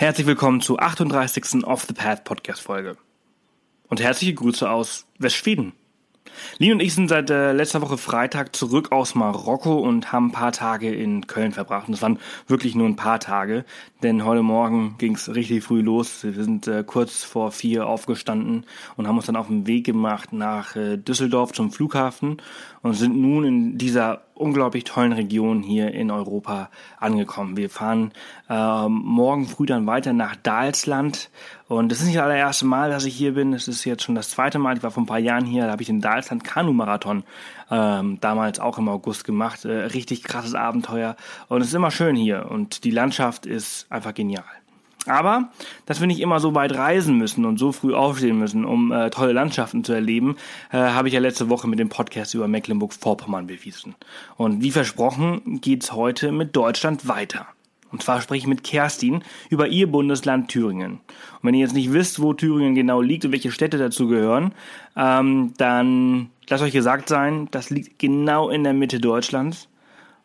Herzlich willkommen zur 38. Off the Path Podcast Folge. Und herzliche Grüße aus Westschweden. Lin und ich sind seit äh, letzter Woche Freitag zurück aus Marokko und haben ein paar Tage in Köln verbracht. Und es waren wirklich nur ein paar Tage, denn heute Morgen ging es richtig früh los. Wir sind äh, kurz vor vier aufgestanden und haben uns dann auf den Weg gemacht nach äh, Düsseldorf zum Flughafen und sind nun in dieser unglaublich tollen Region hier in Europa angekommen. Wir fahren äh, morgen früh dann weiter nach Dalsland und das ist nicht das allererste Mal, dass ich hier bin. Es ist jetzt schon das zweite Mal. Ich war vor ein paar Jahren hier, da habe ich den Dalsland Kanu-Marathon ähm, damals auch im August gemacht. Äh, richtig krasses Abenteuer und es ist immer schön hier und die Landschaft ist einfach genial. Aber, dass wir nicht immer so weit reisen müssen und so früh aufstehen müssen, um äh, tolle Landschaften zu erleben, äh, habe ich ja letzte Woche mit dem Podcast über Mecklenburg-Vorpommern bewiesen. Und wie versprochen geht's heute mit Deutschland weiter. Und zwar spreche ich mit Kerstin über ihr Bundesland Thüringen. Und wenn ihr jetzt nicht wisst, wo Thüringen genau liegt und welche Städte dazu gehören, ähm, dann lasst euch gesagt sein, das liegt genau in der Mitte Deutschlands.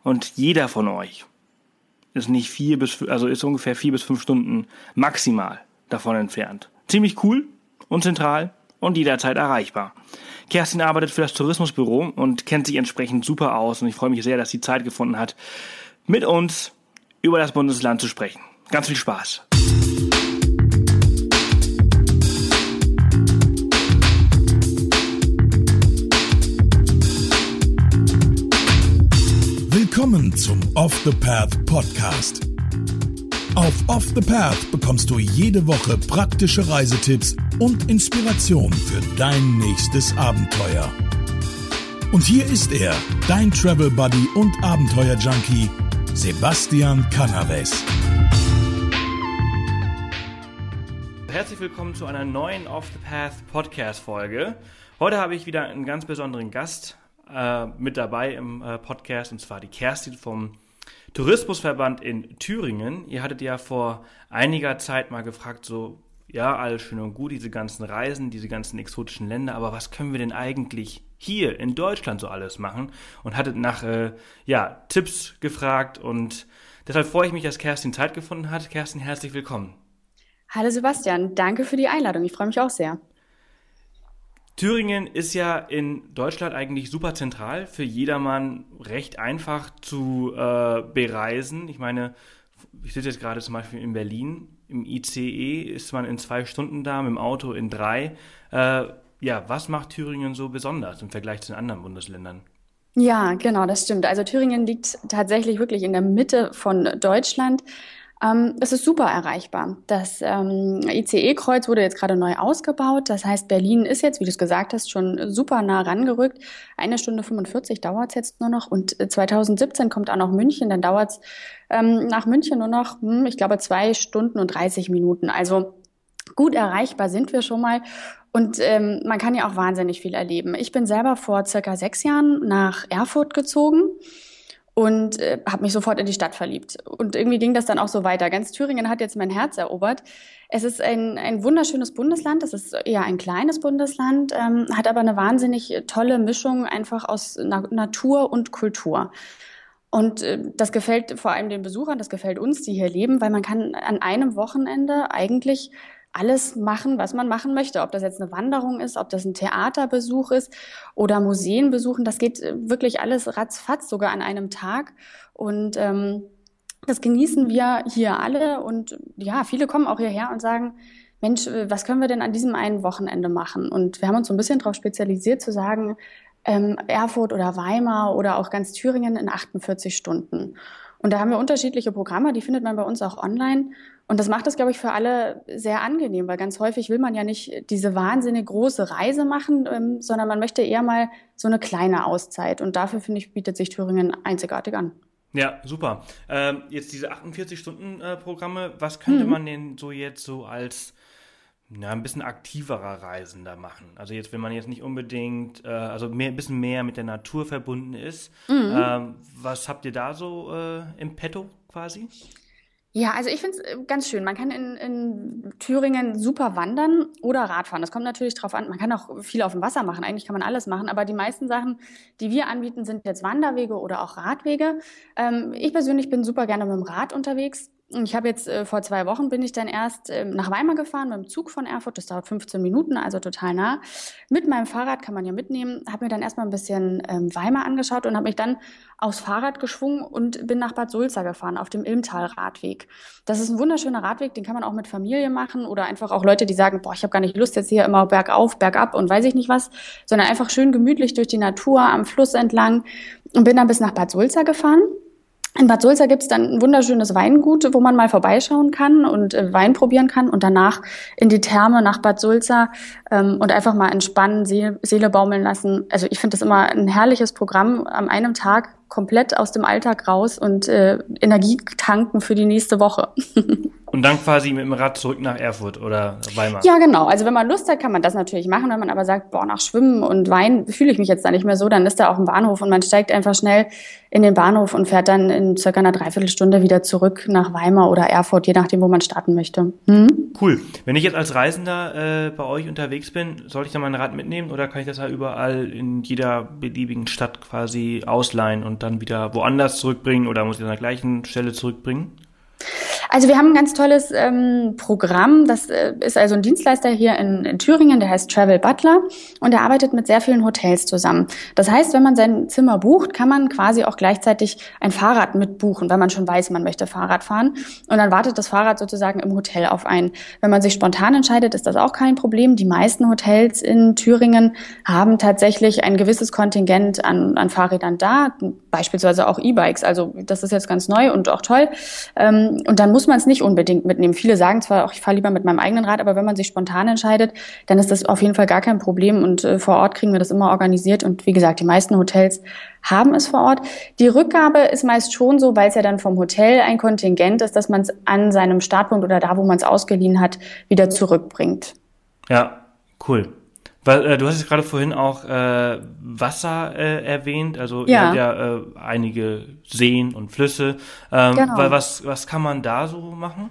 Und jeder von euch ist nicht vier bis, also ist ungefähr vier bis fünf Stunden maximal davon entfernt. Ziemlich cool und zentral und jederzeit erreichbar. Kerstin arbeitet für das Tourismusbüro und kennt sich entsprechend super aus und ich freue mich sehr, dass sie Zeit gefunden hat, mit uns über das Bundesland zu sprechen. Ganz viel Spaß. Willkommen zum Off the Path Podcast. Auf Off the Path bekommst du jede Woche praktische Reisetipps und Inspiration für dein nächstes Abenteuer. Und hier ist er, dein Travel Buddy und Abenteuer Junkie, Sebastian Canaves. Herzlich willkommen zu einer neuen Off the Path Podcast Folge. Heute habe ich wieder einen ganz besonderen Gast äh, mit dabei im äh, Podcast, und zwar die Kerstin vom Tourismusverband in Thüringen. Ihr hattet ja vor einiger Zeit mal gefragt, so, ja, alles schön und gut, diese ganzen Reisen, diese ganzen exotischen Länder, aber was können wir denn eigentlich hier in Deutschland so alles machen? Und hattet nach, äh, ja, Tipps gefragt und deshalb freue ich mich, dass Kerstin Zeit gefunden hat. Kerstin, herzlich willkommen. Hallo Sebastian, danke für die Einladung. Ich freue mich auch sehr. Thüringen ist ja in Deutschland eigentlich super zentral, für jedermann recht einfach zu äh, bereisen. Ich meine, ich sitze jetzt gerade zum Beispiel in Berlin, im ICE ist man in zwei Stunden da, mit dem Auto in drei. Äh, ja, was macht Thüringen so besonders im Vergleich zu den anderen Bundesländern? Ja, genau, das stimmt. Also Thüringen liegt tatsächlich wirklich in der Mitte von Deutschland. Ähm, es ist super erreichbar. Das ähm, ICE-Kreuz wurde jetzt gerade neu ausgebaut. Das heißt, Berlin ist jetzt, wie du es gesagt hast, schon super nah rangerückt. Eine Stunde 45 dauert es jetzt nur noch. Und 2017 äh, kommt auch noch München. Dann dauert es ähm, nach München nur noch, hm, ich glaube, zwei Stunden und 30 Minuten. Also gut erreichbar sind wir schon mal. Und ähm, man kann ja auch wahnsinnig viel erleben. Ich bin selber vor circa sechs Jahren nach Erfurt gezogen und äh, habe mich sofort in die Stadt verliebt. Und irgendwie ging das dann auch so weiter. Ganz Thüringen hat jetzt mein Herz erobert. Es ist ein, ein wunderschönes Bundesland. Es ist eher ein kleines Bundesland, ähm, hat aber eine wahnsinnig tolle Mischung einfach aus Na Natur und Kultur. Und äh, das gefällt vor allem den Besuchern, das gefällt uns, die hier leben, weil man kann an einem Wochenende eigentlich alles machen, was man machen möchte. Ob das jetzt eine Wanderung ist, ob das ein Theaterbesuch ist oder Museen besuchen, das geht äh, wirklich alles ratzfatz, sogar an einem Tag. Und ähm, das genießen wir hier alle. Und ja, viele kommen auch hierher und sagen, Mensch, äh, was können wir denn an diesem einen Wochenende machen? Und wir haben uns so ein bisschen darauf spezialisiert zu sagen, ähm, Erfurt oder Weimar oder auch ganz Thüringen in 48 Stunden. Und da haben wir unterschiedliche Programme, die findet man bei uns auch online. Und das macht es, glaube ich, für alle sehr angenehm, weil ganz häufig will man ja nicht diese wahnsinnig große Reise machen, ähm, sondern man möchte eher mal so eine kleine Auszeit. Und dafür, finde ich, bietet sich Thüringen einzigartig an. Ja, super. Ähm, jetzt diese 48-Stunden-Programme, was könnte mhm. man denn so jetzt so als ja, ein bisschen aktiverer Reisender machen. Also jetzt, wenn man jetzt nicht unbedingt, äh, also mehr, ein bisschen mehr mit der Natur verbunden ist. Mhm. Ähm, was habt ihr da so äh, im Petto quasi? Ja, also ich finde es äh, ganz schön. Man kann in, in Thüringen super wandern oder Radfahren. Das kommt natürlich drauf an. Man kann auch viel auf dem Wasser machen. Eigentlich kann man alles machen. Aber die meisten Sachen, die wir anbieten, sind jetzt Wanderwege oder auch Radwege. Ähm, ich persönlich bin super gerne mit dem Rad unterwegs. Ich habe jetzt äh, vor zwei Wochen bin ich dann erst ähm, nach Weimar gefahren mit dem Zug von Erfurt. Das dauert 15 Minuten, also total nah. Mit meinem Fahrrad kann man ja mitnehmen. Habe mir dann erstmal ein bisschen ähm, Weimar angeschaut und habe mich dann aufs Fahrrad geschwungen und bin nach Bad Sulza gefahren auf dem Ilmtal-Radweg. Das ist ein wunderschöner Radweg, den kann man auch mit Familie machen oder einfach auch Leute, die sagen, boah, ich habe gar nicht Lust jetzt hier immer bergauf, bergab und weiß ich nicht was, sondern einfach schön gemütlich durch die Natur am Fluss entlang und bin dann bis nach Bad Sulza gefahren. In Bad Sulza gibt's dann ein wunderschönes Weingut, wo man mal vorbeischauen kann und äh, Wein probieren kann und danach in die Therme nach Bad Sulza ähm, und einfach mal entspannen, Seele, Seele baumeln lassen. Also ich finde das immer ein herrliches Programm, am einem Tag komplett aus dem Alltag raus und äh, Energie tanken für die nächste Woche. Und dann quasi mit dem Rad zurück nach Erfurt oder Weimar. Ja, genau. Also wenn man Lust hat, kann man das natürlich machen. Wenn man aber sagt, boah, nach Schwimmen und Wein fühle ich mich jetzt da nicht mehr so, dann ist da auch ein Bahnhof und man steigt einfach schnell in den Bahnhof und fährt dann in circa einer Dreiviertelstunde wieder zurück nach Weimar oder Erfurt, je nachdem, wo man starten möchte. Hm? Cool. Wenn ich jetzt als Reisender äh, bei euch unterwegs bin, soll ich dann mein Rad mitnehmen oder kann ich das ja überall in jeder beliebigen Stadt quasi ausleihen und dann wieder woanders zurückbringen oder muss ich an der gleichen Stelle zurückbringen? Also wir haben ein ganz tolles ähm, Programm. Das äh, ist also ein Dienstleister hier in, in, Thüringen, der heißt Travel Butler und der arbeitet mit sehr vielen Hotels zusammen. Das heißt, wenn man sein Zimmer bucht, kann man quasi auch gleichzeitig ein Fahrrad mitbuchen, wenn man schon weiß, man möchte Fahrrad fahren. Und dann wartet das Fahrrad sozusagen im Hotel auf einen. Wenn man sich spontan entscheidet, ist das auch kein Problem. Die meisten Hotels in Thüringen haben tatsächlich ein gewisses Kontingent an, an Fahrrädern da, beispielsweise auch E-Bikes. Also das ist jetzt ganz neu und auch toll. Ähm, und dann muss man es nicht unbedingt mitnehmen. Viele sagen zwar auch, ich fahre lieber mit meinem eigenen Rad, aber wenn man sich spontan entscheidet, dann ist das auf jeden Fall gar kein Problem. Und äh, vor Ort kriegen wir das immer organisiert. Und wie gesagt, die meisten Hotels haben es vor Ort. Die Rückgabe ist meist schon so, weil es ja dann vom Hotel ein Kontingent ist, dass man es an seinem Startpunkt oder da, wo man es ausgeliehen hat, wieder zurückbringt. Ja, cool. Weil, äh, du hast jetzt gerade vorhin auch äh, Wasser äh, erwähnt, also ja. ihr habt ja äh, einige Seen und Flüsse. Ähm, genau. Weil was, was kann man da so machen?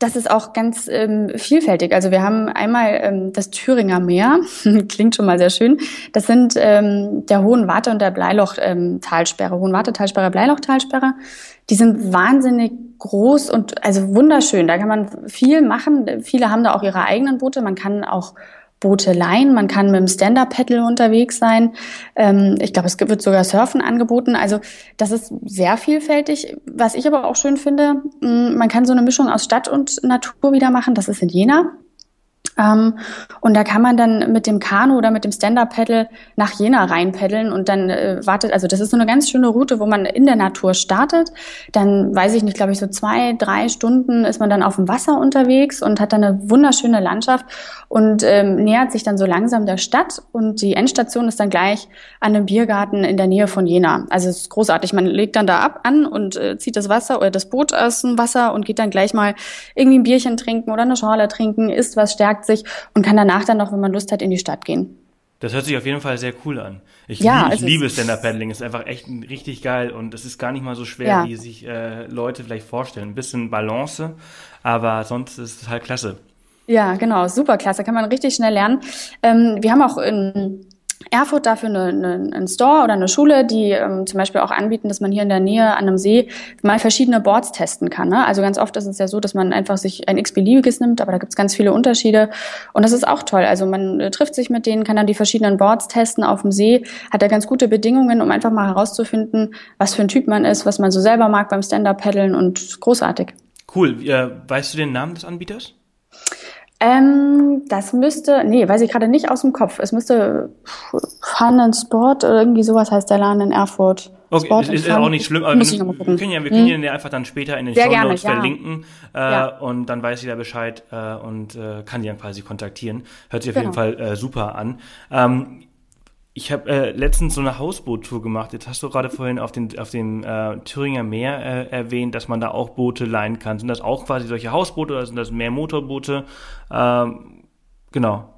Das ist auch ganz ähm, vielfältig. Also wir haben einmal ähm, das Thüringer Meer, klingt schon mal sehr schön. Das sind ähm, der Hohenwarte und der Bleiloch-Talsperre, ähm, Hohenwarte-Talsperre, Bleiloch-Talsperre. Die sind wahnsinnig groß und also wunderschön. Da kann man viel machen. Viele haben da auch ihre eigenen Boote. Man kann auch Boote leihen. Man kann mit dem Stand-Up-Paddle unterwegs sein. Ähm, ich glaube, es wird sogar Surfen angeboten. Also das ist sehr vielfältig. Was ich aber auch schön finde, man kann so eine Mischung aus Stadt und Natur wieder machen. Das ist in Jena. Ähm, und da kann man dann mit dem Kanu oder mit dem Stand-Up-Paddle nach Jena reinpaddeln und dann äh, wartet, also das ist so eine ganz schöne Route, wo man in der Natur startet. Dann weiß ich nicht, glaube ich, so zwei, drei Stunden ist man dann auf dem Wasser unterwegs und hat dann eine wunderschöne Landschaft und ähm, nähert sich dann so langsam der Stadt und die Endstation ist dann gleich an einem Biergarten in der Nähe von Jena. Also es ist großartig. Man legt dann da ab an und äh, zieht das Wasser oder das Boot aus dem Wasser und geht dann gleich mal irgendwie ein Bierchen trinken oder eine Schorle trinken, isst was stärkt packt sich und kann danach dann noch, wenn man Lust hat, in die Stadt gehen. Das hört sich auf jeden Fall sehr cool an. Ich, ja, lieb, ich liebe Stand-Up-Paddling. Es ist einfach echt richtig geil und es ist gar nicht mal so schwer, ja. wie sich äh, Leute vielleicht vorstellen. Ein bisschen Balance, aber sonst ist es halt klasse. Ja, genau, super klasse. Kann man richtig schnell lernen. Ähm, wir haben auch in Erfurt dafür eine, eine, einen Store oder eine Schule, die ähm, zum Beispiel auch anbieten, dass man hier in der Nähe an einem See mal verschiedene Boards testen kann. Ne? Also ganz oft ist es ja so, dass man einfach sich ein x-beliebiges nimmt, aber da gibt es ganz viele Unterschiede. Und das ist auch toll. Also man äh, trifft sich mit denen, kann dann die verschiedenen Boards testen auf dem See, hat da ganz gute Bedingungen, um einfach mal herauszufinden, was für ein Typ man ist, was man so selber mag beim Stand-Up-Paddeln und großartig. Cool. Äh, weißt du den Namen des Anbieters? Ähm, das müsste, nee, weiß ich gerade nicht aus dem Kopf. Es müsste Fun and Sport oder irgendwie sowas heißt der Laden in Erfurt. Okay, Sport ist, ist auch nicht schlimm, aber ich wir können ja, wir können hm. ja einfach dann später in den Show Notes verlinken äh, ja. und dann weiß jeder Bescheid äh, und äh, kann die dann quasi kontaktieren. Hört sich auf genau. jeden Fall äh, super an. Ähm, ich habe äh, letztens so eine Hausboottour gemacht. Jetzt hast du gerade vorhin auf, den, auf dem äh, Thüringer Meer äh, erwähnt, dass man da auch Boote leihen kann. Sind das auch quasi solche Hausboote oder sind das mehr Motorboote? Ähm, genau.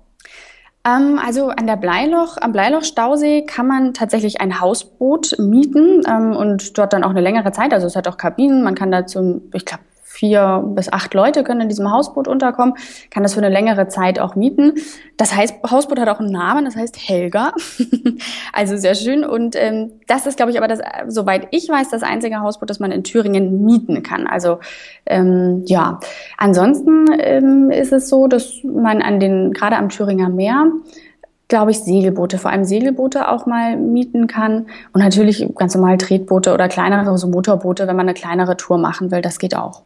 Ähm, also an der Bleiloch, am Bleiloch-Stausee kann man tatsächlich ein Hausboot mieten ähm, und dort dann auch eine längere Zeit. Also es hat auch Kabinen. Man kann da zum, ich glaube, vier bis acht Leute können in diesem Hausboot unterkommen, kann das für eine längere Zeit auch mieten. Das heißt, Hausboot hat auch einen Namen, das heißt Helga. also sehr schön. Und ähm, das ist, glaube ich, aber das, soweit ich weiß, das einzige Hausboot, das man in Thüringen mieten kann. Also ähm, ja, ansonsten ähm, ist es so, dass man an den, gerade am Thüringer Meer, glaube ich, Segelboote, vor allem Segelboote auch mal mieten kann. Und natürlich ganz normal Tretboote oder kleinere, so Motorboote, wenn man eine kleinere Tour machen will, das geht auch.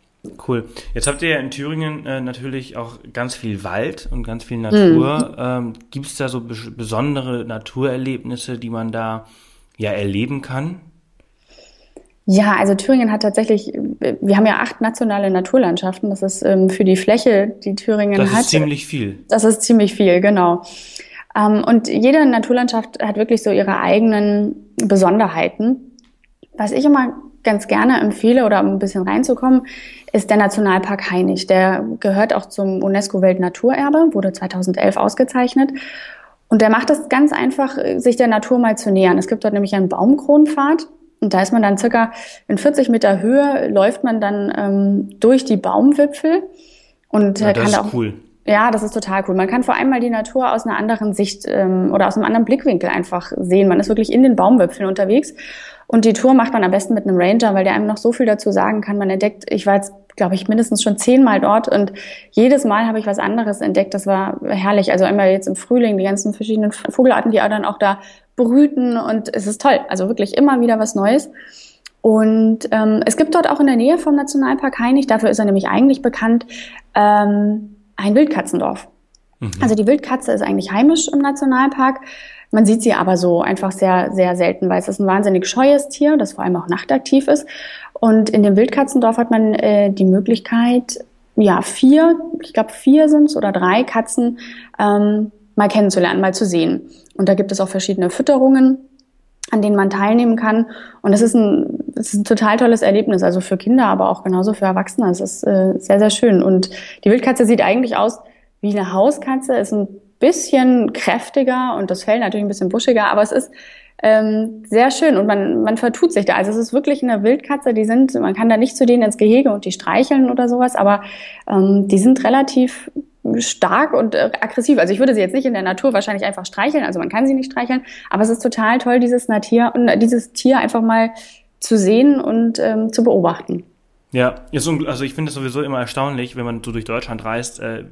Cool. Jetzt habt ihr ja in Thüringen äh, natürlich auch ganz viel Wald und ganz viel Natur. Mhm. Ähm, Gibt es da so besondere Naturerlebnisse, die man da ja erleben kann? Ja, also Thüringen hat tatsächlich, wir haben ja acht nationale Naturlandschaften. Das ist ähm, für die Fläche, die Thüringen das hat. Das ist ziemlich viel. Das ist ziemlich viel, genau. Ähm, und jede Naturlandschaft hat wirklich so ihre eigenen Besonderheiten. Was ich immer ganz gerne empfehle oder um ein bisschen reinzukommen, ist der Nationalpark Hainich. Der gehört auch zum UNESCO-Weltnaturerbe, wurde 2011 ausgezeichnet. Und der macht es ganz einfach, sich der Natur mal zu nähern. Es gibt dort nämlich einen Baumkronpfad. Und da ist man dann circa in 40 Meter Höhe, läuft man dann ähm, durch die Baumwipfel. Und ja, das kann ist auch, cool. Ja, das ist total cool. Man kann vor allem mal die Natur aus einer anderen Sicht ähm, oder aus einem anderen Blickwinkel einfach sehen. Man ist wirklich in den Baumwipfeln unterwegs. Und die Tour macht man am besten mit einem Ranger, weil der einem noch so viel dazu sagen kann. Man entdeckt, ich war jetzt, glaube ich, mindestens schon zehnmal dort und jedes Mal habe ich was anderes entdeckt. Das war herrlich. Also einmal jetzt im Frühling die ganzen verschiedenen Vogelarten, die dann auch da brüten und es ist toll. Also wirklich immer wieder was Neues. Und ähm, es gibt dort auch in der Nähe vom Nationalpark Hainich, dafür ist er nämlich eigentlich bekannt, ähm, ein Wildkatzendorf. Mhm. Also die Wildkatze ist eigentlich heimisch im Nationalpark. Man sieht sie aber so einfach sehr, sehr selten, weil es ist ein wahnsinnig scheues Tier, das vor allem auch nachtaktiv ist. Und in dem Wildkatzendorf hat man äh, die Möglichkeit, ja, vier, ich glaube vier sind es oder drei Katzen ähm, mal kennenzulernen, mal zu sehen. Und da gibt es auch verschiedene Fütterungen, an denen man teilnehmen kann. Und das ist ein, das ist ein total tolles Erlebnis, also für Kinder, aber auch genauso für Erwachsene. Es ist äh, sehr, sehr schön. Und die Wildkatze sieht eigentlich aus wie eine Hauskatze, ist ein bisschen kräftiger und das Fell natürlich ein bisschen buschiger, aber es ist ähm, sehr schön und man, man vertut sich da. Also es ist wirklich eine Wildkatze, die sind, man kann da nicht zu denen ins Gehege und die streicheln oder sowas, aber ähm, die sind relativ stark und äh, aggressiv. Also ich würde sie jetzt nicht in der Natur wahrscheinlich einfach streicheln, also man kann sie nicht streicheln, aber es ist total toll, dieses, Natier, dieses Tier einfach mal zu sehen und ähm, zu beobachten. Ja, also ich finde es sowieso immer erstaunlich, wenn man so durch Deutschland reist, äh,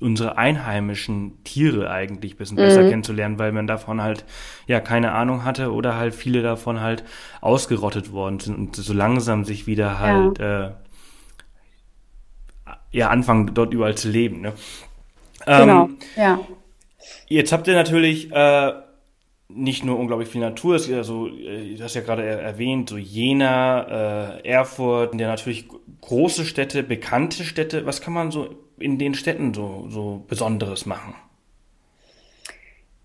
unsere einheimischen Tiere eigentlich ein bisschen besser mhm. kennenzulernen, weil man davon halt ja keine Ahnung hatte oder halt viele davon halt ausgerottet worden sind und so langsam sich wieder halt ja. äh, ja anfangen dort überall zu leben. Ne? Genau, ähm, ja. Jetzt habt ihr natürlich äh, nicht nur unglaublich viel Natur, es ist ja so, äh, du hast ja gerade erwähnt, so Jena, äh, Erfurt, ja natürlich große Städte, bekannte Städte. Was kann man so in den Städten so, so Besonderes machen?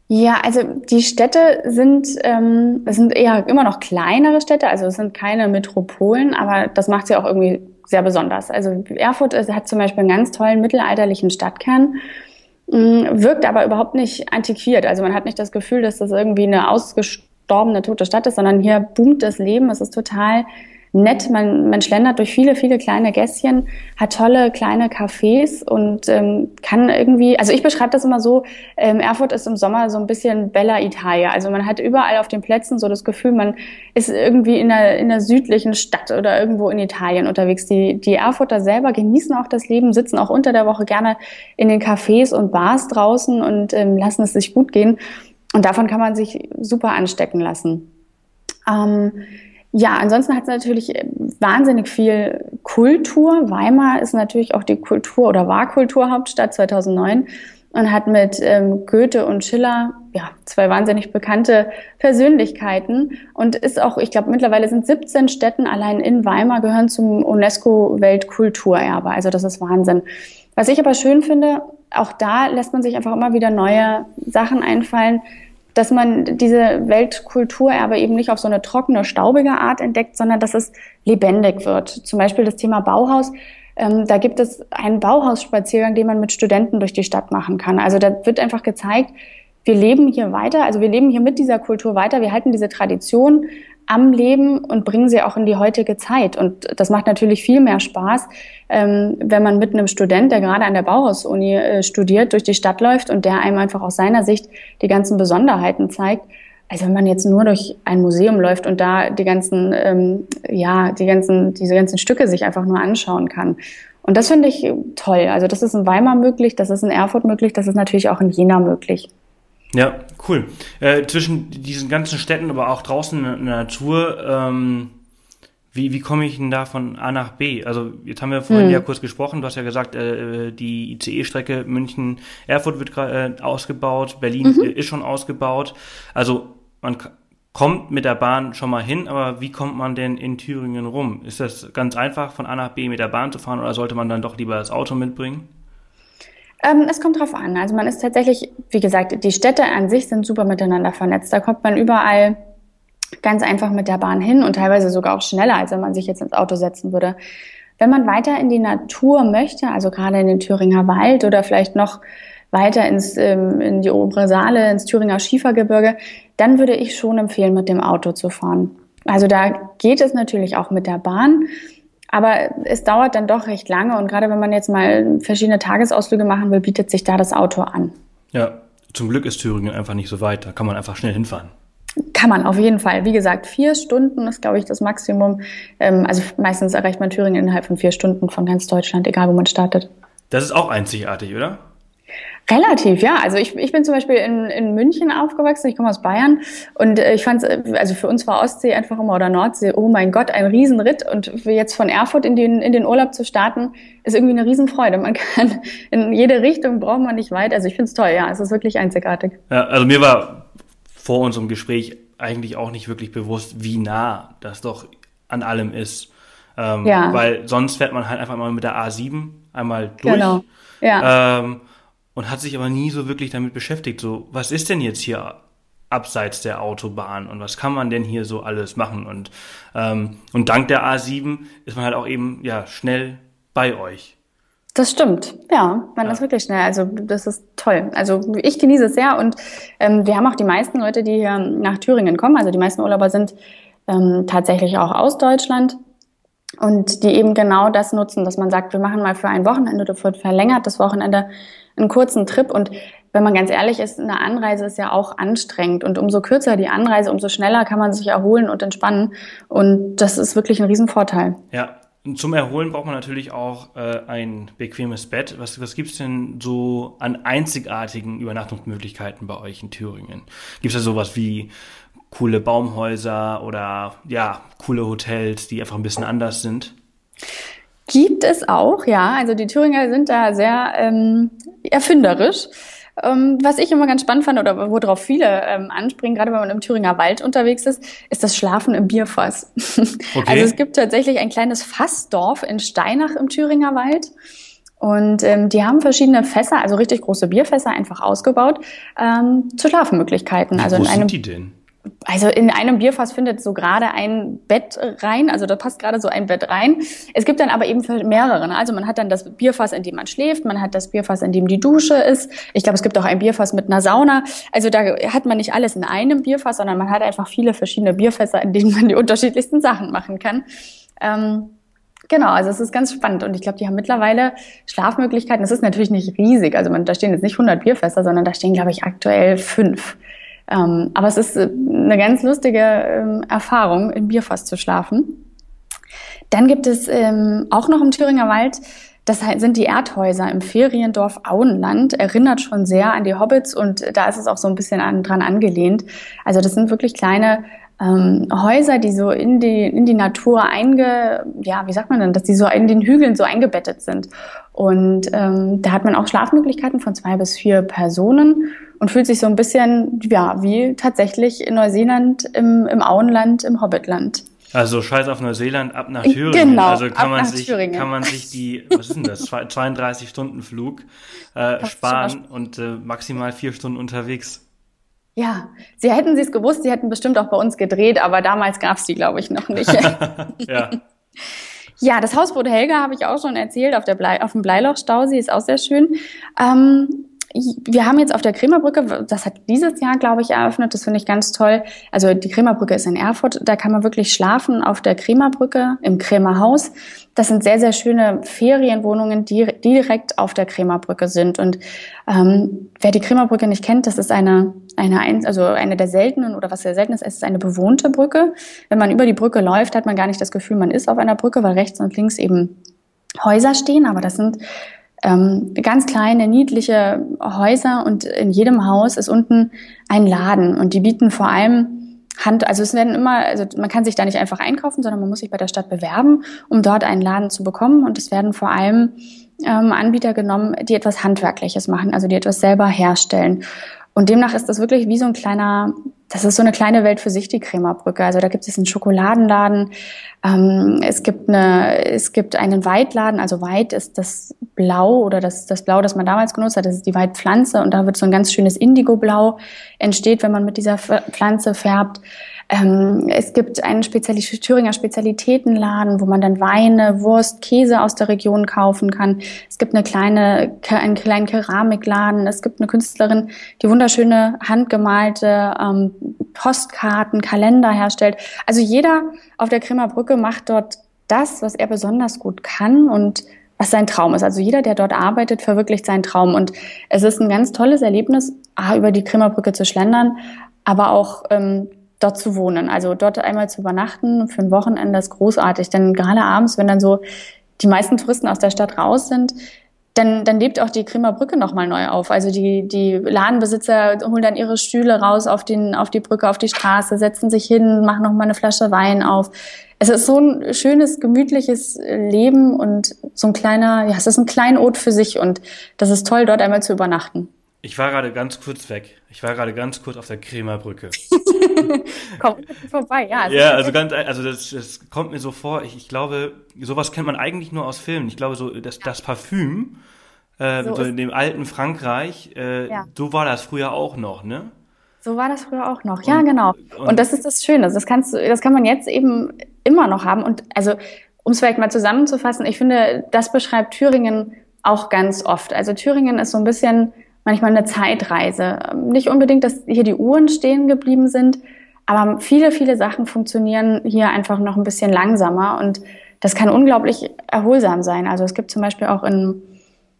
Ja, also die Städte sind, ähm, es sind eher immer noch kleinere Städte, also es sind keine Metropolen, aber das macht sie auch irgendwie sehr besonders. Also Erfurt hat zum Beispiel einen ganz tollen mittelalterlichen Stadtkern, mm, wirkt aber überhaupt nicht antiquiert. Also man hat nicht das Gefühl, dass das irgendwie eine ausgestorbene tote Stadt ist, sondern hier boomt das Leben. Es ist total nett. Man, man schlendert durch viele, viele kleine Gässchen, hat tolle kleine Cafés und ähm, kann irgendwie, also ich beschreibe das immer so, ähm, Erfurt ist im Sommer so ein bisschen Bella Italia. Also man hat überall auf den Plätzen so das Gefühl, man ist irgendwie in einer, in einer südlichen Stadt oder irgendwo in Italien unterwegs. Die, die Erfurter selber genießen auch das Leben, sitzen auch unter der Woche gerne in den Cafés und Bars draußen und ähm, lassen es sich gut gehen. Und davon kann man sich super anstecken lassen. Ähm, ja, ansonsten hat es natürlich äh, wahnsinnig viel Kultur. Weimar ist natürlich auch die Kultur- oder war Kulturhauptstadt 2009 und hat mit ähm, Goethe und Schiller ja zwei wahnsinnig bekannte Persönlichkeiten und ist auch, ich glaube, mittlerweile sind 17 Städten allein in Weimar gehören zum UNESCO-Weltkulturerbe. Also das ist Wahnsinn. Was ich aber schön finde, auch da lässt man sich einfach immer wieder neue Sachen einfallen dass man diese Weltkulturerbe eben nicht auf so eine trockene, staubige Art entdeckt, sondern dass es lebendig wird. Zum Beispiel das Thema Bauhaus. Ähm, da gibt es einen Bauhausspaziergang, den man mit Studenten durch die Stadt machen kann. Also da wird einfach gezeigt, wir leben hier weiter, also wir leben hier mit dieser Kultur weiter, wir halten diese Tradition am Leben und bringen sie auch in die heutige Zeit. Und das macht natürlich viel mehr Spaß, ähm, wenn man mit einem Student, der gerade an der Bauhaus-Uni äh, studiert, durch die Stadt läuft und der einem einfach aus seiner Sicht die ganzen Besonderheiten zeigt. Also wenn man jetzt nur durch ein Museum läuft und da die ganzen, ähm, ja, die ganzen, diese ganzen Stücke sich einfach nur anschauen kann. Und das finde ich toll. Also das ist in Weimar möglich, das ist in Erfurt möglich, das ist natürlich auch in Jena möglich. Ja, cool. Äh, zwischen diesen ganzen Städten, aber auch draußen in der Natur, ähm, wie, wie komme ich denn da von A nach B? Also jetzt haben wir vorhin hm. ja kurz gesprochen, du hast ja gesagt, äh, die ICE-Strecke München-Erfurt wird äh, ausgebaut, Berlin mhm. ist schon ausgebaut. Also man kommt mit der Bahn schon mal hin, aber wie kommt man denn in Thüringen rum? Ist das ganz einfach, von A nach B mit der Bahn zu fahren oder sollte man dann doch lieber das Auto mitbringen? Ähm, es kommt drauf an. Also man ist tatsächlich, wie gesagt, die Städte an sich sind super miteinander vernetzt. Da kommt man überall ganz einfach mit der Bahn hin und teilweise sogar auch schneller, als wenn man sich jetzt ins Auto setzen würde. Wenn man weiter in die Natur möchte, also gerade in den Thüringer Wald oder vielleicht noch weiter ins, ähm, in die obere Saale, ins Thüringer Schiefergebirge, dann würde ich schon empfehlen, mit dem Auto zu fahren. Also da geht es natürlich auch mit der Bahn. Aber es dauert dann doch recht lange und gerade wenn man jetzt mal verschiedene Tagesausflüge machen will, bietet sich da das Auto an. Ja, zum Glück ist Thüringen einfach nicht so weit. Da kann man einfach schnell hinfahren. Kann man auf jeden Fall. Wie gesagt, vier Stunden ist, glaube ich, das Maximum. Ähm, also meistens erreicht man Thüringen innerhalb von vier Stunden von ganz Deutschland, egal wo man startet. Das ist auch einzigartig, oder? Relativ, ja. Also ich, ich bin zum Beispiel in, in München aufgewachsen, ich komme aus Bayern und äh, ich fand es, also für uns war Ostsee einfach immer oder Nordsee, oh mein Gott, ein Riesenritt und jetzt von Erfurt in den, in den Urlaub zu starten, ist irgendwie eine Riesenfreude. Man kann in jede Richtung, braucht man nicht weit. Also ich finde es toll, ja, es ist wirklich einzigartig. Ja, also mir war vor unserem Gespräch eigentlich auch nicht wirklich bewusst, wie nah das doch an allem ist. Ähm, ja. Weil sonst fährt man halt einfach mal mit der A7 einmal durch. Genau. Ja. Ähm, und hat sich aber nie so wirklich damit beschäftigt, so, was ist denn jetzt hier abseits der Autobahn und was kann man denn hier so alles machen? Und, ähm, und dank der A7 ist man halt auch eben ja schnell bei euch. Das stimmt, ja, man ja. ist wirklich schnell. Also das ist toll. Also ich genieße es sehr und ähm, wir haben auch die meisten Leute, die hier nach Thüringen kommen. Also die meisten Urlauber sind ähm, tatsächlich auch aus Deutschland und die eben genau das nutzen, dass man sagt, wir machen mal für ein Wochenende oder für ein verlängertes Wochenende einen kurzen Trip und wenn man ganz ehrlich ist, eine Anreise ist ja auch anstrengend und umso kürzer die Anreise, umso schneller kann man sich erholen und entspannen und das ist wirklich ein Riesenvorteil. Ja, und zum Erholen braucht man natürlich auch äh, ein bequemes Bett. Was, was gibt's denn so an einzigartigen Übernachtungsmöglichkeiten bei euch in Thüringen? Gibt's da sowas wie coole Baumhäuser oder ja, coole Hotels, die einfach ein bisschen anders sind? Gibt es auch, ja. Also die Thüringer sind da sehr ähm, erfinderisch. Ähm, was ich immer ganz spannend fand oder worauf viele ähm, anspringen, gerade wenn man im Thüringer Wald unterwegs ist, ist das Schlafen im Bierfass. Okay. Also es gibt tatsächlich ein kleines Fassdorf in Steinach im Thüringer Wald. Und ähm, die haben verschiedene Fässer, also richtig große Bierfässer, einfach ausgebaut ähm, zu Schlafmöglichkeiten. Also in einem, sind die denn? Also in einem Bierfass findet so gerade ein Bett rein, also da passt gerade so ein Bett rein. Es gibt dann aber eben mehrere. Ne? Also man hat dann das Bierfass, in dem man schläft, man hat das Bierfass, in dem die Dusche ist. Ich glaube, es gibt auch ein Bierfass mit einer Sauna. Also da hat man nicht alles in einem Bierfass, sondern man hat einfach viele verschiedene Bierfässer, in denen man die unterschiedlichsten Sachen machen kann. Ähm, Genau, also es ist ganz spannend und ich glaube, die haben mittlerweile Schlafmöglichkeiten. Es ist natürlich nicht riesig, also man, da stehen jetzt nicht 100 Bierfässer, sondern da stehen, glaube ich, aktuell fünf. Ähm, aber es ist äh, eine ganz lustige ähm, Erfahrung, im Bierfass zu schlafen. Dann gibt es ähm, auch noch im Thüringer Wald, das sind die Erdhäuser im Feriendorf Auenland, erinnert schon sehr an die Hobbits und da ist es auch so ein bisschen an, dran angelehnt. Also das sind wirklich kleine ähm, Häuser, die so in die, in die Natur einge, ja, wie sagt man denn, dass die so in den Hügeln so eingebettet sind. Und ähm, da hat man auch Schlafmöglichkeiten von zwei bis vier Personen und fühlt sich so ein bisschen, ja, wie tatsächlich in Neuseeland im, im Auenland, im Hobbitland. Also scheiß auf Neuseeland, ab nach Thüringen. Genau, also kann man sich, Thüringen. kann man sich die, was ist denn das, 32 Stunden Flug äh, sparen und äh, maximal vier Stunden unterwegs. Ja, sie hätten sie es gewusst, sie hätten bestimmt auch bei uns gedreht, aber damals gab es die, glaube ich, noch nicht. ja. Ja, das Hausboot Helga habe ich auch schon erzählt auf, der Blei, auf dem Bleiloch-Stausee, ist auch sehr schön. Ähm, wir haben jetzt auf der Kremerbrücke, das hat dieses Jahr, glaube ich, eröffnet, das finde ich ganz toll. Also die Kremerbrücke ist in Erfurt, da kann man wirklich schlafen auf der Kremerbrücke im Krämerhaus. Das sind sehr, sehr schöne Ferienwohnungen, die direkt auf der Kremerbrücke sind. Und ähm, wer die Kremerbrücke nicht kennt, das ist eine, eine, also eine der seltenen oder was sehr selten ist, es ist eine bewohnte Brücke. Wenn man über die Brücke läuft, hat man gar nicht das Gefühl, man ist auf einer Brücke, weil rechts und links eben Häuser stehen, aber das sind ähm, ganz kleine, niedliche Häuser und in jedem Haus ist unten ein Laden und die bieten vor allem Hand, also es werden immer, also man kann sich da nicht einfach einkaufen, sondern man muss sich bei der Stadt bewerben, um dort einen Laden zu bekommen und es werden vor allem ähm, Anbieter genommen, die etwas Handwerkliches machen, also die etwas selber herstellen. Und demnach ist das wirklich wie so ein kleiner, das ist so eine kleine Welt für sich, die Krämerbrücke. Also da gibt es einen Schokoladenladen, ähm, es gibt eine, es gibt einen Weitladen, also Weit ist das Blau oder das, das Blau, das man damals genutzt hat, das ist die Weitpflanze und da wird so ein ganz schönes Indigo-Blau entsteht, wenn man mit dieser Pflanze färbt. Ähm, es gibt einen Spezial Thüringer Spezialitätenladen, wo man dann Weine, Wurst, Käse aus der Region kaufen kann. Es gibt eine kleine, einen kleinen Keramikladen. Es gibt eine Künstlerin, die wunderschöne handgemalte ähm, Postkarten, Kalender herstellt. Also jeder auf der Krimmer Brücke macht dort das, was er besonders gut kann und was sein Traum ist. Also jeder, der dort arbeitet, verwirklicht seinen Traum. Und es ist ein ganz tolles Erlebnis, A, über die Krimmerbrücke zu schlendern, aber auch ähm, dort zu wohnen. Also dort einmal zu übernachten für ein Wochenende ist großartig. Denn gerade abends, wenn dann so die meisten Touristen aus der Stadt raus sind, dann, dann lebt auch die Krimmer Brücke nochmal neu auf. Also die, die Ladenbesitzer holen dann ihre Stühle raus auf, den, auf die Brücke, auf die Straße, setzen sich hin, machen nochmal eine Flasche Wein auf. Es ist so ein schönes, gemütliches Leben und so ein kleiner, ja, es ist ein Kleinod für sich und das ist toll, dort einmal zu übernachten. Ich war gerade ganz kurz weg. Ich war gerade ganz kurz auf der Kremerbrücke. Komm vorbei, ja. Ja, also ganz, also das, das kommt mir so vor. Ich, ich glaube, sowas kennt man eigentlich nur aus Filmen. Ich glaube, so das, das Parfüm, äh, so, so in dem alten Frankreich, äh, ja. so war das früher auch noch, ne? So war das früher auch noch. Ja, und, genau. Und, und, das ist das Schöne. Das kannst du, das kann man jetzt eben immer noch haben. Und also, um es vielleicht mal zusammenzufassen, ich finde, das beschreibt Thüringen auch ganz oft. Also Thüringen ist so ein bisschen manchmal eine Zeitreise. Nicht unbedingt, dass hier die Uhren stehen geblieben sind, aber viele, viele Sachen funktionieren hier einfach noch ein bisschen langsamer und das kann unglaublich erholsam sein. Also es gibt zum Beispiel auch in,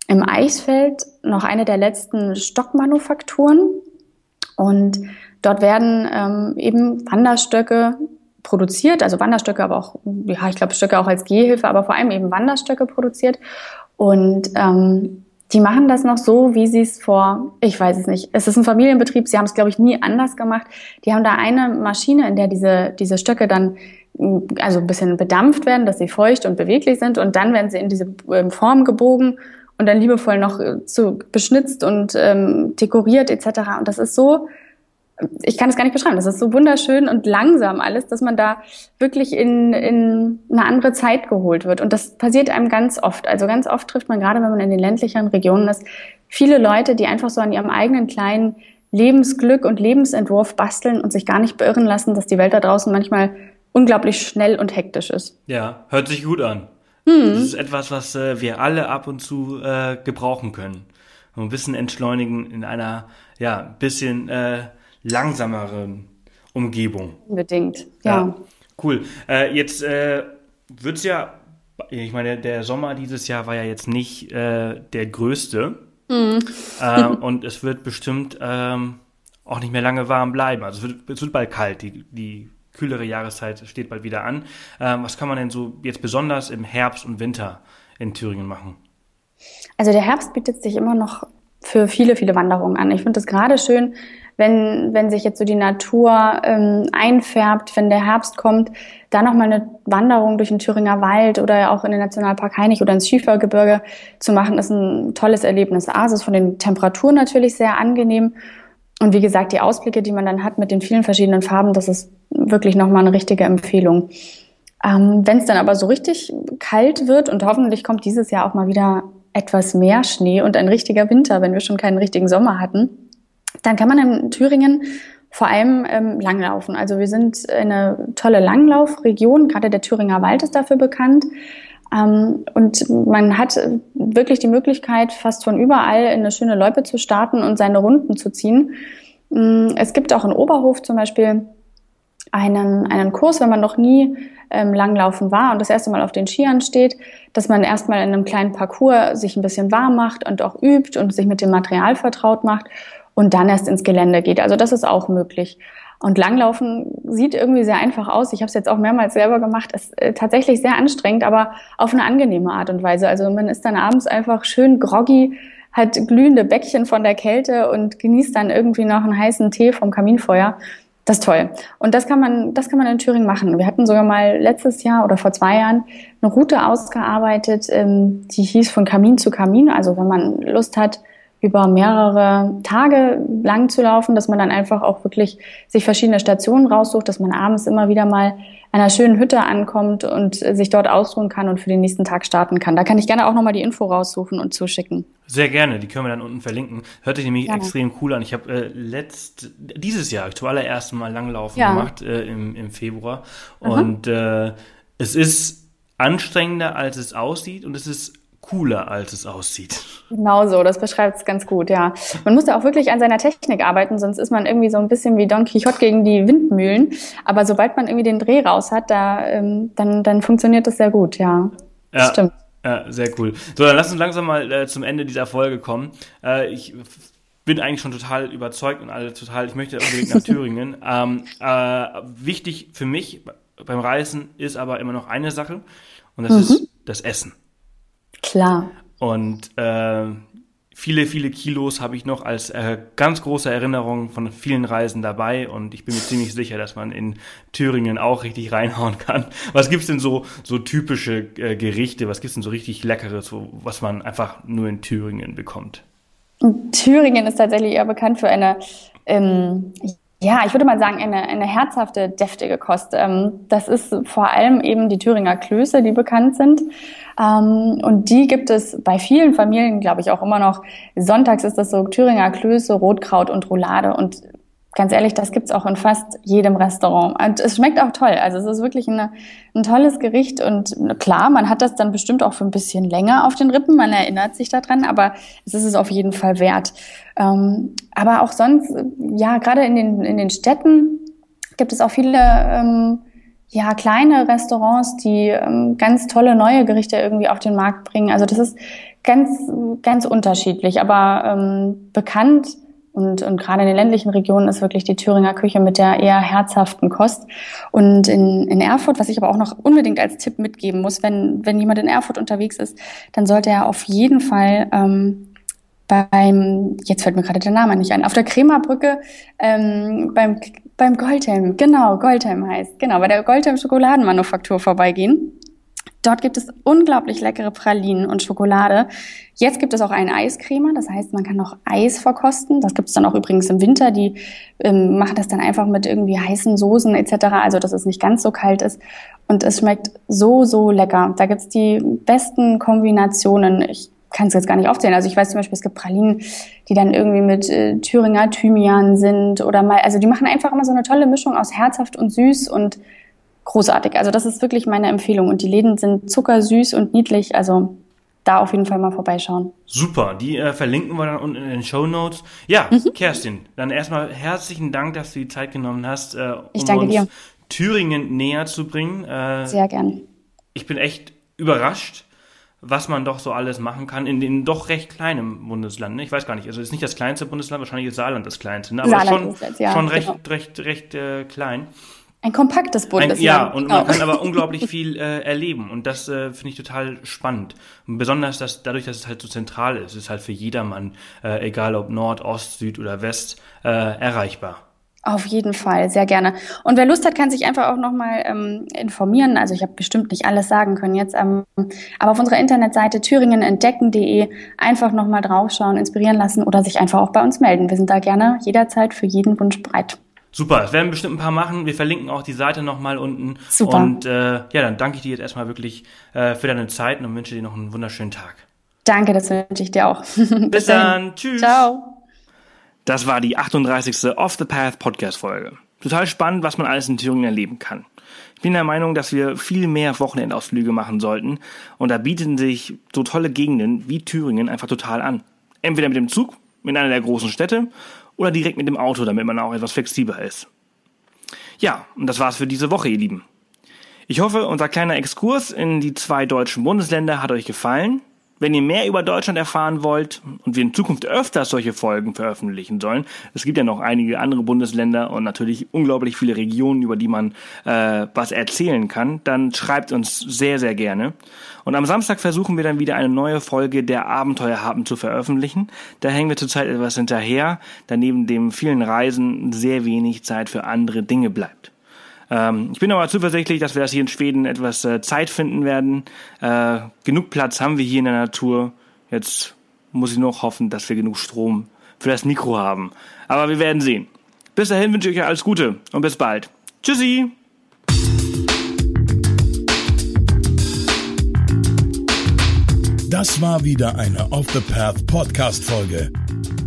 im Eichsfeld noch eine der letzten Stockmanufakturen und dort werden ähm, eben Wanderstöcke produziert, also Wanderstöcke, aber auch, ja, ich glaube Stöcke auch als Gehhilfe, aber vor allem eben Wanderstöcke produziert. Und ähm, die machen das noch so, wie sie es vor, ich weiß es nicht. Es ist ein Familienbetrieb, sie haben es, glaube ich, nie anders gemacht. Die haben da eine Maschine, in der diese, diese Stöcke dann also ein bisschen bedampft werden, dass sie feucht und beweglich sind und dann werden sie in diese ähm, Form gebogen und dann liebevoll noch äh, zu beschnitzt und ähm, dekoriert etc. Und das ist so ich kann es gar nicht beschreiben. Das ist so wunderschön und langsam alles, dass man da wirklich in, in eine andere Zeit geholt wird. Und das passiert einem ganz oft. Also ganz oft trifft man gerade, wenn man in den ländlicheren Regionen ist, viele Leute, die einfach so an ihrem eigenen kleinen Lebensglück und Lebensentwurf basteln und sich gar nicht beirren lassen, dass die Welt da draußen manchmal unglaublich schnell und hektisch ist. Ja, hört sich gut an. Hm. Das ist etwas, was äh, wir alle ab und zu äh, gebrauchen können. Ein bisschen entschleunigen in einer, ja, bisschen äh, langsameren Umgebung. Unbedingt, ja. ja. Cool. Äh, jetzt äh, wird es ja, ich meine, der Sommer dieses Jahr war ja jetzt nicht äh, der größte. Äh, und es wird bestimmt ähm, auch nicht mehr lange warm bleiben. Also es wird, es wird bald kalt. Die, die kühlere Jahreszeit steht bald wieder an. Ähm, was kann man denn so jetzt besonders im Herbst und Winter in Thüringen machen? Also der Herbst bietet sich immer noch für viele, viele Wanderungen an. Ich finde es gerade schön, wenn, wenn sich jetzt so die Natur ähm, einfärbt, wenn der Herbst kommt, da nochmal eine Wanderung durch den Thüringer Wald oder auch in den Nationalpark Heinig oder ins Schiefergebirge zu machen, ist ein tolles Erlebnis. A, es ist von den Temperaturen natürlich sehr angenehm. Und wie gesagt, die Ausblicke, die man dann hat mit den vielen verschiedenen Farben, das ist wirklich nochmal eine richtige Empfehlung. Ähm, wenn es dann aber so richtig kalt wird und hoffentlich kommt dieses Jahr auch mal wieder etwas mehr Schnee und ein richtiger Winter, wenn wir schon keinen richtigen Sommer hatten, dann kann man in Thüringen vor allem ähm, langlaufen. Also wir sind eine tolle Langlaufregion, gerade der Thüringer Wald ist dafür bekannt. Ähm, und man hat wirklich die Möglichkeit, fast von überall in eine schöne Loipe zu starten und seine Runden zu ziehen. Mm, es gibt auch in Oberhof zum Beispiel einen, einen Kurs, wenn man noch nie ähm, Langlaufen war und das erste Mal auf den Skiern steht, dass man erstmal in einem kleinen Parcours sich ein bisschen warm macht und auch übt und sich mit dem Material vertraut macht und dann erst ins Gelände geht. Also das ist auch möglich. Und Langlaufen sieht irgendwie sehr einfach aus. Ich habe es jetzt auch mehrmals selber gemacht. Ist äh, tatsächlich sehr anstrengend, aber auf eine angenehme Art und Weise. Also man ist dann abends einfach schön groggy, hat glühende Bäckchen von der Kälte und genießt dann irgendwie noch einen heißen Tee vom Kaminfeuer. Das ist toll. Und das kann man, das kann man in Thüringen machen. Wir hatten sogar mal letztes Jahr oder vor zwei Jahren eine Route ausgearbeitet, ähm, die hieß von Kamin zu Kamin. Also wenn man Lust hat, über mehrere Tage lang zu laufen, dass man dann einfach auch wirklich sich verschiedene Stationen raussucht, dass man abends immer wieder mal an einer schönen Hütte ankommt und sich dort ausruhen kann und für den nächsten Tag starten kann. Da kann ich gerne auch nochmal die Info raussuchen und zuschicken. Sehr gerne, die können wir dann unten verlinken. Hört sich nämlich gerne. extrem cool an. Ich habe äh, letzt dieses Jahr zuallererst Mal Langlaufen ja. gemacht äh, im, im Februar und äh, es ist anstrengender, als es aussieht und es ist cooler, als es aussieht. Genau so, das beschreibt es ganz gut, ja. Man muss da auch wirklich an seiner Technik arbeiten, sonst ist man irgendwie so ein bisschen wie Don Quixote gegen die Windmühlen. Aber sobald man irgendwie den Dreh raus hat, da, ähm, dann, dann funktioniert das sehr gut, ja. Das ja. stimmt. Ja, sehr cool. So, dann lass uns langsam mal äh, zum Ende dieser Folge kommen. Äh, ich bin eigentlich schon total überzeugt und alle total, ich möchte unbedingt nach Thüringen. Ähm, äh, wichtig für mich beim Reisen ist aber immer noch eine Sache und das mhm. ist das Essen. Klar. Und äh, viele, viele Kilos habe ich noch als äh, ganz große Erinnerung von vielen Reisen dabei und ich bin mir ziemlich sicher, dass man in Thüringen auch richtig reinhauen kann. Was gibt's denn so, so typische äh, Gerichte? Was gibt's denn so richtig Leckeres, so, was man einfach nur in Thüringen bekommt? Thüringen ist tatsächlich eher bekannt für eine ähm, ja, ich würde mal sagen, eine, eine herzhafte, deftige Kost. Ähm, das ist vor allem eben die Thüringer Klöße, die bekannt sind. Ähm, und die gibt es bei vielen Familien, glaube ich, auch immer noch. Sonntags ist das so Thüringer Klöße, Rotkraut und Roulade. Und ganz ehrlich, das gibt's auch in fast jedem Restaurant. Und es schmeckt auch toll. Also es ist wirklich eine, ein tolles Gericht. Und klar, man hat das dann bestimmt auch für ein bisschen länger auf den Rippen. Man erinnert sich daran, aber es ist es auf jeden Fall wert. Ähm, aber auch sonst, ja, gerade in den, in den Städten gibt es auch viele, ähm, ja, kleine Restaurants, die ähm, ganz tolle neue Gerichte irgendwie auf den Markt bringen. Also das ist ganz, ganz unterschiedlich, aber ähm, bekannt und, und gerade in den ländlichen Regionen ist wirklich die Thüringer Küche mit der eher herzhaften Kost. Und in, in Erfurt, was ich aber auch noch unbedingt als Tipp mitgeben muss, wenn, wenn jemand in Erfurt unterwegs ist, dann sollte er auf jeden Fall ähm, beim, jetzt fällt mir gerade der Name nicht ein, auf der Kremerbrücke ähm, beim, beim Goldhelm, genau, Goldhelm heißt, genau, bei der Goldhelm Schokoladenmanufaktur vorbeigehen. Dort gibt es unglaublich leckere Pralinen und Schokolade. Jetzt gibt es auch einen Eiscremer, das heißt, man kann noch Eis verkosten. Das gibt es dann auch übrigens im Winter. Die ähm, machen das dann einfach mit irgendwie heißen Soßen etc., also dass es nicht ganz so kalt ist. Und es schmeckt so, so lecker. Da gibt es die besten Kombinationen. Ich kann es jetzt gar nicht aufzählen. Also ich weiß zum Beispiel, es gibt Pralinen, die dann irgendwie mit äh, Thüringer Thymian sind oder mal, also die machen einfach immer so eine tolle Mischung aus herzhaft und süß und großartig. Also das ist wirklich meine Empfehlung. Und die Läden sind zuckersüß und niedlich. Also da auf jeden Fall mal vorbeischauen. Super, die äh, verlinken wir dann unten in den Show Notes. Ja, mhm. Kerstin, dann erstmal herzlichen Dank, dass du die Zeit genommen hast, äh, um uns dir. Thüringen näher zu bringen. Äh, Sehr gern. Ich bin echt überrascht, was man doch so alles machen kann in dem doch recht kleinen Bundesland. Ne? Ich weiß gar nicht, also es ist nicht das kleinste Bundesland, wahrscheinlich ist Saarland das kleinste, ne? aber Saarland schon, jetzt, ja, schon recht, genau. recht, recht, recht äh, klein. Ein kompaktes Bundesland. Ein, ja, und man kann aber unglaublich viel äh, erleben und das äh, finde ich total spannend. Und besonders dass, dadurch, dass es halt so zentral ist, ist halt für jedermann, äh, egal ob Nord, Ost, Süd oder West, äh, erreichbar. Auf jeden Fall, sehr gerne. Und wer Lust hat, kann sich einfach auch nochmal ähm, informieren. Also ich habe bestimmt nicht alles sagen können jetzt, ähm, aber auf unserer Internetseite thüringenentdecken.de einfach nochmal draufschauen, inspirieren lassen oder sich einfach auch bei uns melden. Wir sind da gerne jederzeit für jeden Wunsch breit. Super, es werden bestimmt ein paar machen. Wir verlinken auch die Seite nochmal unten. Super. Und äh, ja, dann danke ich dir jetzt erstmal wirklich äh, für deine Zeit und wünsche dir noch einen wunderschönen Tag. Danke, das wünsche ich dir auch. Bis, Bis dann. Tschüss. Ciao. Das war die 38. Off the Path Podcast Folge. Total spannend, was man alles in Thüringen erleben kann. Ich bin der Meinung, dass wir viel mehr Wochenendausflüge machen sollten und da bieten sich so tolle Gegenden wie Thüringen einfach total an. Entweder mit dem Zug in einer der großen Städte oder direkt mit dem Auto, damit man auch etwas flexibler ist. Ja, und das war's für diese Woche, ihr Lieben. Ich hoffe, unser kleiner Exkurs in die zwei deutschen Bundesländer hat euch gefallen. Wenn ihr mehr über Deutschland erfahren wollt und wir in Zukunft öfters solche Folgen veröffentlichen sollen, es gibt ja noch einige andere Bundesländer und natürlich unglaublich viele Regionen, über die man äh, was erzählen kann, dann schreibt uns sehr, sehr gerne. Und am Samstag versuchen wir dann wieder eine neue Folge der Abenteuerhaben zu veröffentlichen. Da hängen wir zurzeit etwas hinterher, da neben dem vielen Reisen sehr wenig Zeit für andere Dinge bleibt. Ähm, ich bin aber zuversichtlich, dass wir das hier in Schweden etwas äh, Zeit finden werden. Äh, genug Platz haben wir hier in der Natur. Jetzt muss ich noch hoffen, dass wir genug Strom für das Mikro haben. Aber wir werden sehen. Bis dahin wünsche ich euch alles Gute und bis bald. Tschüssi! Das war wieder eine Off the Path Podcast Folge.